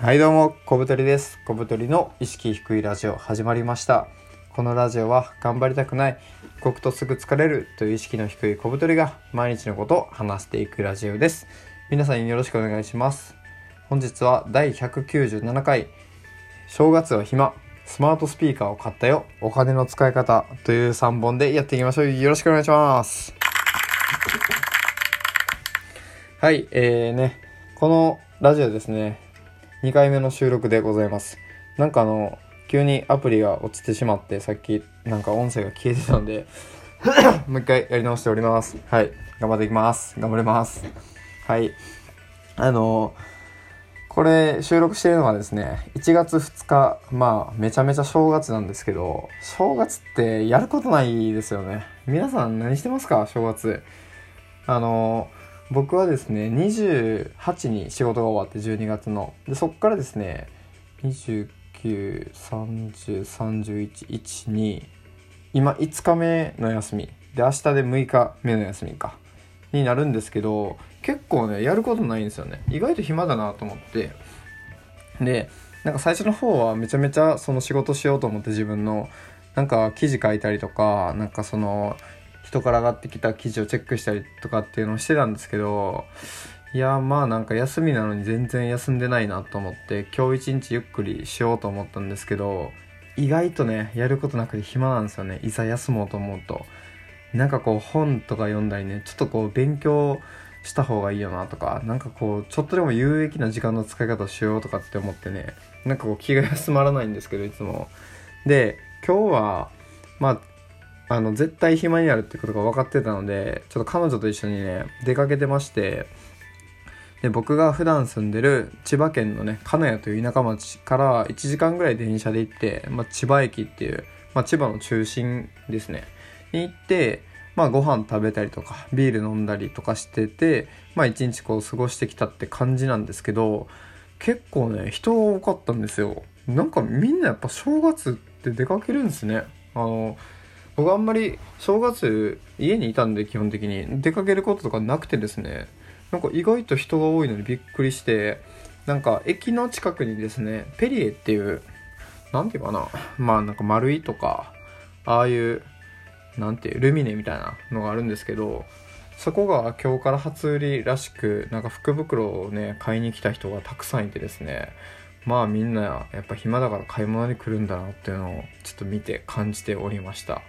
はいどうも、小太りです。小太りの意識低いラジオ始まりました。このラジオは頑張りたくない、動くとすぐ疲れるという意識の低い小太りが毎日のことを話していくラジオです。皆さんよろしくお願いします。本日は第197回、正月は暇、スマートスピーカーを買ったよ、お金の使い方という3本でやっていきましょう。よろしくお願いします。はい、えーね、このラジオですね、2回目の収録でございます。なんかあの、急にアプリが落ちてしまって、さっきなんか音声が消えてたので、もう一回やり直しております。はい、頑張っていきます。頑張ります。はい。あの、これ収録してるのがですね、1月2日、まあ、めちゃめちゃ正月なんですけど、正月ってやることないですよね。皆さん何してますか？正月。あの、僕はですね、28に仕事が終わって12月の。で、そっからですね、29、30、31、1、2、今5日目の休み。で、明日で6日目の休みか。になるんですけど、結構ね、やることないんですよね。意外と暇だなと思って。で、なんか最初の方はめちゃめちゃその仕事しようと思って自分の、なんか記事書いたりとか、なんかその、人から上がってきた記事をチェックしたりとかっていうのをしてたんですけど、いやまあなんか休みなのに全然休んでないなと思って今日一日ゆっくりしようと思ったんですけど意外とねやることなくて暇なんですよね。いざ休もうと思うと。なんかこう本とか読んだりねちょっとこう勉強した方がいいよなとかなんかこうちょっとでも有益な時間の使い方をしようとかって思ってねなんかこう気が休まらないんですけどいつも。で今日はまああの絶対暇になるってことが分かってたのでちょっと彼女と一緒にね出かけてましてで僕が普段住んでる千葉県のね金谷という田舎町から1時間ぐらい電車で行って、まあ、千葉駅っていう、まあ、千葉の中心ですね。に行ってまあご飯食べたりとかビール飲んだりとかしててまあ一日こう過ごしてきたって感じなんですけど結構ね人が多かったんですよ。なんかみんなやっぱ正月って出かけるんですね。あの僕あんまり正月家にいたんで基本的に。出かけることとかなくてですね。なんか意外と人が多いのにびっくりしてなんか駅の近くにですねペリエっていうなんていうかな。まあなんか丸いとかああいうなんていうルミネみたいなのがあるんですけどそこが今日から初売りらしくなんか福袋をね買いに来た人がたくさんいてですね。まあみんなやっぱ暇だから買い物に来るんだなっていうのをちょっと見て感じておりました。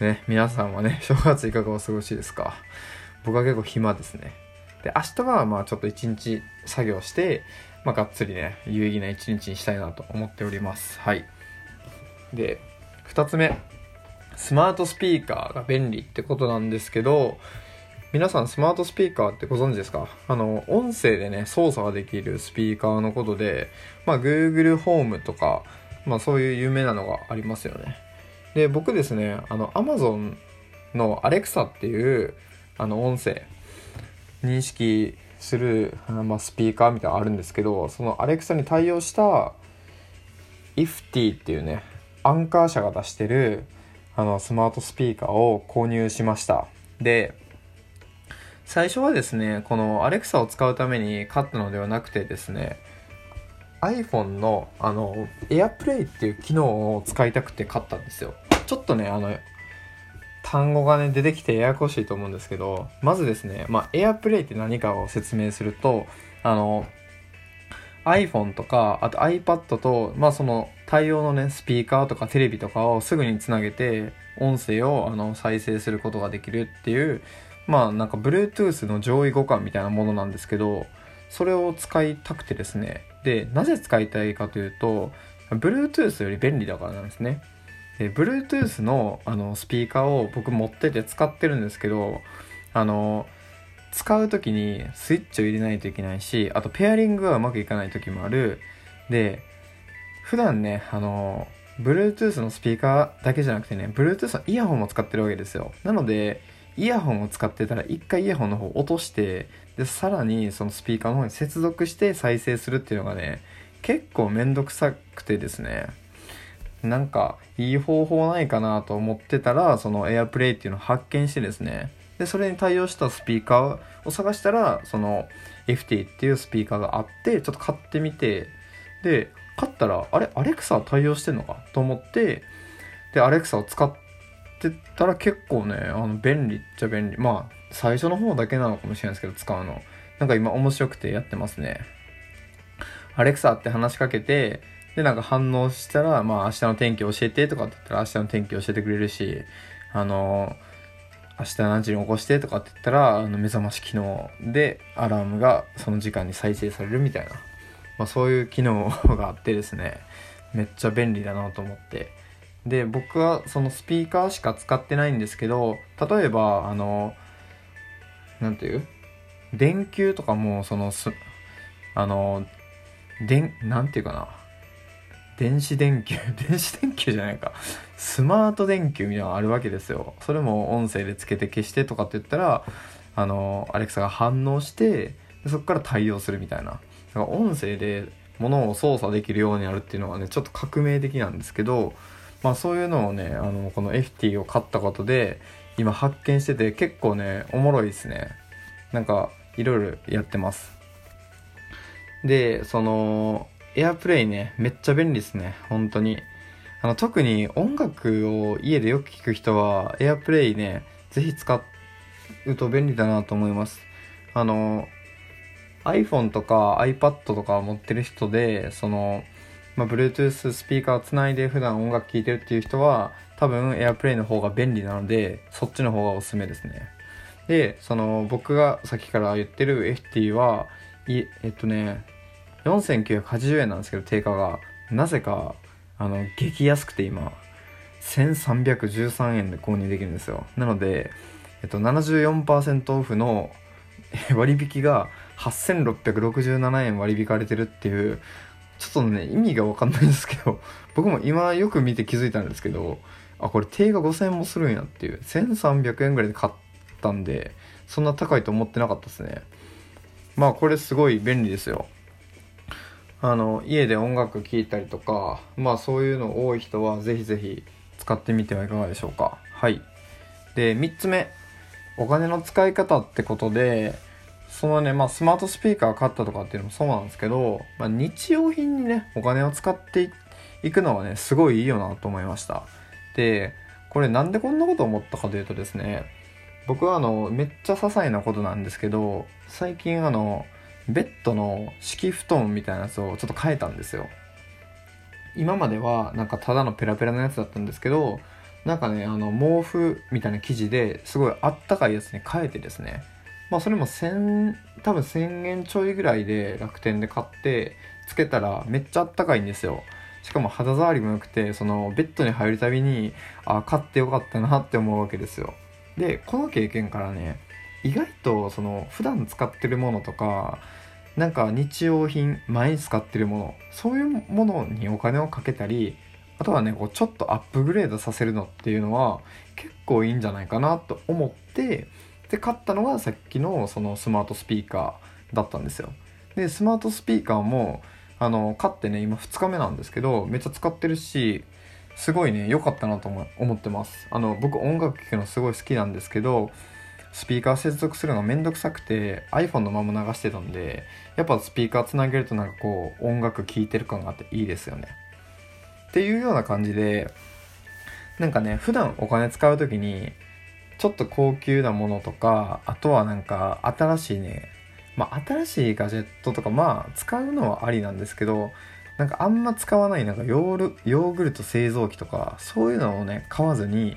ね皆さんはね 正月いかがお過ごしですか？僕は結構暇ですね。で明日はまあちょっと一日作業して、まあ、がっつりね有意義な一日にしたいなと思っております。はい。で2つ目。スマートスピーカーが便利ってことなんですけど皆さんスマートスピーカーってご存知ですか？あの音声でね操作ができるスピーカーのことで、まあ、Google ホームとか、まあ、そういう有名なのがありますよね。で僕ですねあの Amazon の Alexa っていうあの音声認識する、まあ、スピーカーみたいなのあるんですけどその Alexa に対応した IFT っていうねアンカー社が出してるあのスマートスピーカーを購入しました。で最初はですねこの Alexa を使うために買ったのではなくてですね iPhone のあの AirPlay っていう機能を使いたくて買ったんですよ。ちょっとねあの単語がね出てきてややこしいと思うんですけどまずですね、まあ、AirPlay って何かを説明するとあの iPhone とかあと iPad と、まあ、その対応のねスピーカーとかテレビとかをすぐにつなげて音声をあの再生することができるっていうまあなんか Bluetooth の上位互換みたいなものなんですけどそれを使いたくてですね。でなぜ使いたいかというと Bluetooth より便利だからなんですね。で Bluetooth のあのスピーカーを僕持ってて使ってるんですけどあの使う時にスイッチを入れないといけないしあとペアリングがうまくいかない時もある。で普段ねあの Bluetooth のスピーカーだけじゃなくてね Bluetooth のイヤホンも使ってるわけですよ。なのでイヤホンを使ってたら一回イヤホンの方落としてでさらにそのスピーカーの方に接続して再生するっていうのがね結構めんどくさくてですね。なんかいい方法ないかなと思ってたらその AirPlay っていうのを発見してですね。でそれに対応したスピーカーを探したらその FT っていうスピーカーがあってちょっと買ってみてで買ったらあれアレクサ対応してんのかと思ってでアレクサを使っててたら結構ねあの便利っちゃ便利。まあ最初の方だけなのかもしれないですけど使うの。なんか今面白くてやってますね。アレクサって話しかけてでなんか反応したらまあ明日の天気教えてとかって言ったら明日の天気教えてくれるしあの明日何時に起こしてとかって言ったらあの目覚まし機能でアラームがその時間に再生されるみたいな、まあ、そういう機能があってですね。めっちゃ便利だなと思って。で僕はそのスピーカーしか使ってないんですけど例えばあの何て言う？電球とかもそのすあの電なんて言うかな？電子電球？電子電球じゃないか。スマート電球みたいなのあるわけですよ。それも音声でつけて消してとかって言ったらあのアレクサが反応してそこから対応するみたいな。だから音声で物を操作できるようになるっていうのはねちょっと革命的なんですけどまあそういうのをねあのこの FT を買ったことで今発見してて結構ねおもろいですねなんかいろいろやってますでそのエアプレイね、めっちゃ便利ですね、本当に。あの、特に音楽を家でよく聴く人は、エアプレイね、ぜひ使うと便利だなと思います。あの、iPhone とか iPad とか持ってる人で、その、まあ、Bluetooth スピーカーをつないで普段音楽聴いてるっていう人は、多分 AirPlay の方が便利なので、そっちの方がおすすめですね。で、その、僕がさっきから言ってる FT は、いえっとね、4980円なんですけど定価がなぜかあの激安くて今1313円で購入できるんですよなので、えっと、74%オフの 割引が8667円割引かれてるっていうちょっとね意味が分かんないんですけど 僕も今よく見て気づいたんですけどあこれ定価5000円もするんやっていう1300円ぐらいで買ったんでそんな高いと思ってなかったですね。まあこれすごい便利ですよ。あの家で音楽聴いたりとかまあそういうの多い人はぜひぜひ使ってみてはいかがでしょうか。はい。で3つ目。お金の使い方ってことでそのねまあスマートスピーカー買ったとかっていうのもそうなんですけど、まあ、日用品にねお金を使っていくのはねすごいいいよなと思いました。でこれなんでこんなこと思ったかというとですね僕はあのめっちゃ些細なことなんですけど最近あのベッドの敷布団みたいなやつをちょっと変えたんですよ。今まではなんかただのペラペラのやつだったんですけどなんかねあの毛布みたいな生地ですごいあったかいやつに変えてですねまあそれも1000多分1000円ちょいぐらいで楽天で買ってつけたらめっちゃあったかいんですよ。しかも肌触りも良くてそのベッドに入るたびにあ買ってよかったなって思うわけですよ。でこの経験からね意外とその普段使ってるものとかなんか日用品毎日使ってるものそういうものにお金をかけたりあとはねこうちょっとアップグレードさせるのっていうのは結構いいんじゃないかなと思ってで買ったのがさっきのそのスマートスピーカーだったんですよ。でスマートスピーカーもあの買ってね今2日目なんですけどめっちゃ使ってるしすごいね良かったなと思ってます。あの僕音楽聴くのすごい好きなんですけどスピーカー接続するのがめんどくさくて iPhone のまま流してたんでやっぱスピーカーつなげるとなんかこう音楽聴いてる感があっていいですよね。っていうような感じでなんかね普段お金使う時にちょっと高級なものとかあとはなんか新しいねまあ新しいガジェットとかまあ使うのはありなんですけどなんかあんま使わないなんかヨーグルト製造機とかそういうのをね買わずに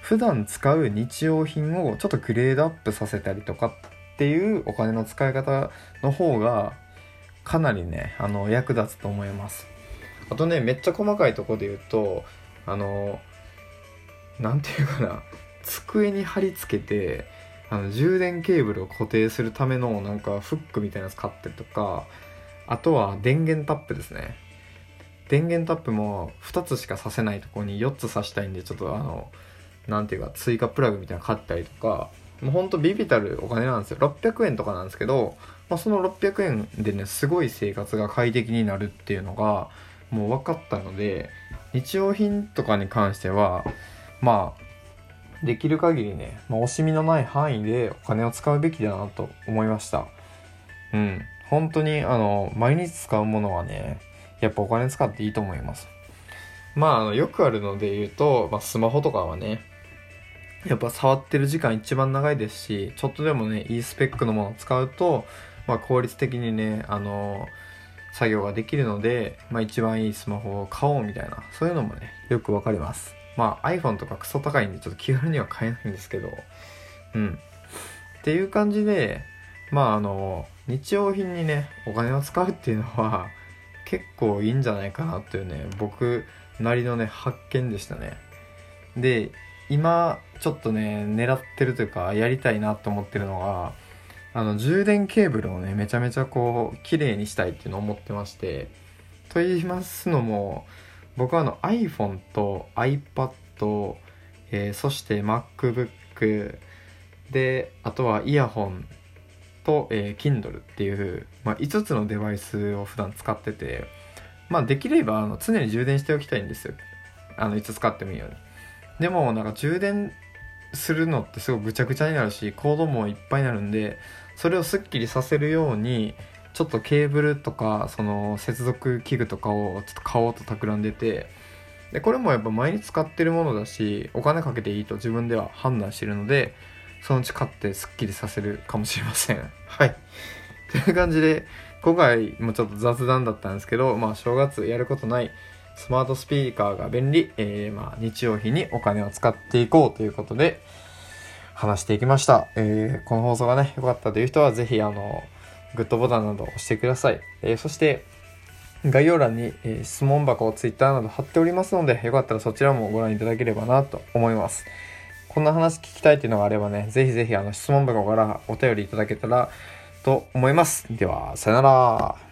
普段使う日用品をちょっとグレードアップさせたりとかっていうお金の使い方の方がかなりねあの役立つと思います。あとねめっちゃ細かいとこで言うとあの何て言うかな。机に貼り付けてあの充電ケーブルを固定するためのなんかフックみたいなやつ買ったりとかあとは電源タップですね。電源タップも2つしかさせないとこに4つさしたいんでちょっとあのなんていうか追加プラグみたいなの買ったりとかもうほんとビビたるお金なんですよ。600円とかなんですけど、まあ、その600円でねすごい生活が快適になるっていうのがもう分かったので日用品とかに関してはまあできる限りね、まあ、惜しみのない範囲でお金を使うべきだなと思いました。うん。本当にあの毎日使うものはねやっぱお金使っていいと思います。まああのよくあるので言うと、まあ、スマホとかはねやっぱ触ってる時間一番長いですしちょっとでもねいいスペックのものを使うと、まあ、効率的にねあの作業ができるので、まあ、一番いいスマホを買おうみたいなそういうのもねよくわかります。まあ iPhone とかクソ高いんでちょっと気軽には買えないんですけどうん。っていう感じでまああの日用品にねお金を使うっていうのは結構いいんじゃないかなっていうね僕なりのね発見でしたね。で今ちょっとね狙ってるというかやりたいなと思ってるのがあの充電ケーブルをねめちゃめちゃこう綺麗にしたいっていうのを思ってましてと言いますのも僕はあの iPhone と iPad、えー、そして MacBook であとはイヤホンと、えー、Kindle っていう、まあ、5つのデバイスを普段使っててまあできればあの常に充電しておきたいんですよ。あのいつ使ってもいいように。でもなんか充電するのってすごくぐちゃぐちゃになるしコードもいっぱいになるんでそれをすっきりさせるようにちょっとケーブルとかその接続器具とかをちょっと買おうと企んでてでこれもやっぱ毎日使ってるものだしお金かけていいと自分では判断してるのでそのうち買ってすっきりさせるかもしれませんはいという感じで今回もちょっと雑談だったんですけどまあ正月やることないスマートスピーカーが便利、えー、まあ日用品にお金を使っていこうということで話していきました。えー、この放送がね、良かったという人はぜひあの、グッドボタンなど押してください。え、そして、概要欄に、え、質問箱を Twitter など貼っておりますので、よかったらそちらもご覧いただければなと思います。こんな話聞きたいというのがあればね、ぜひぜひあの質問箱からお便りいただけたらと思います。では、さよなら。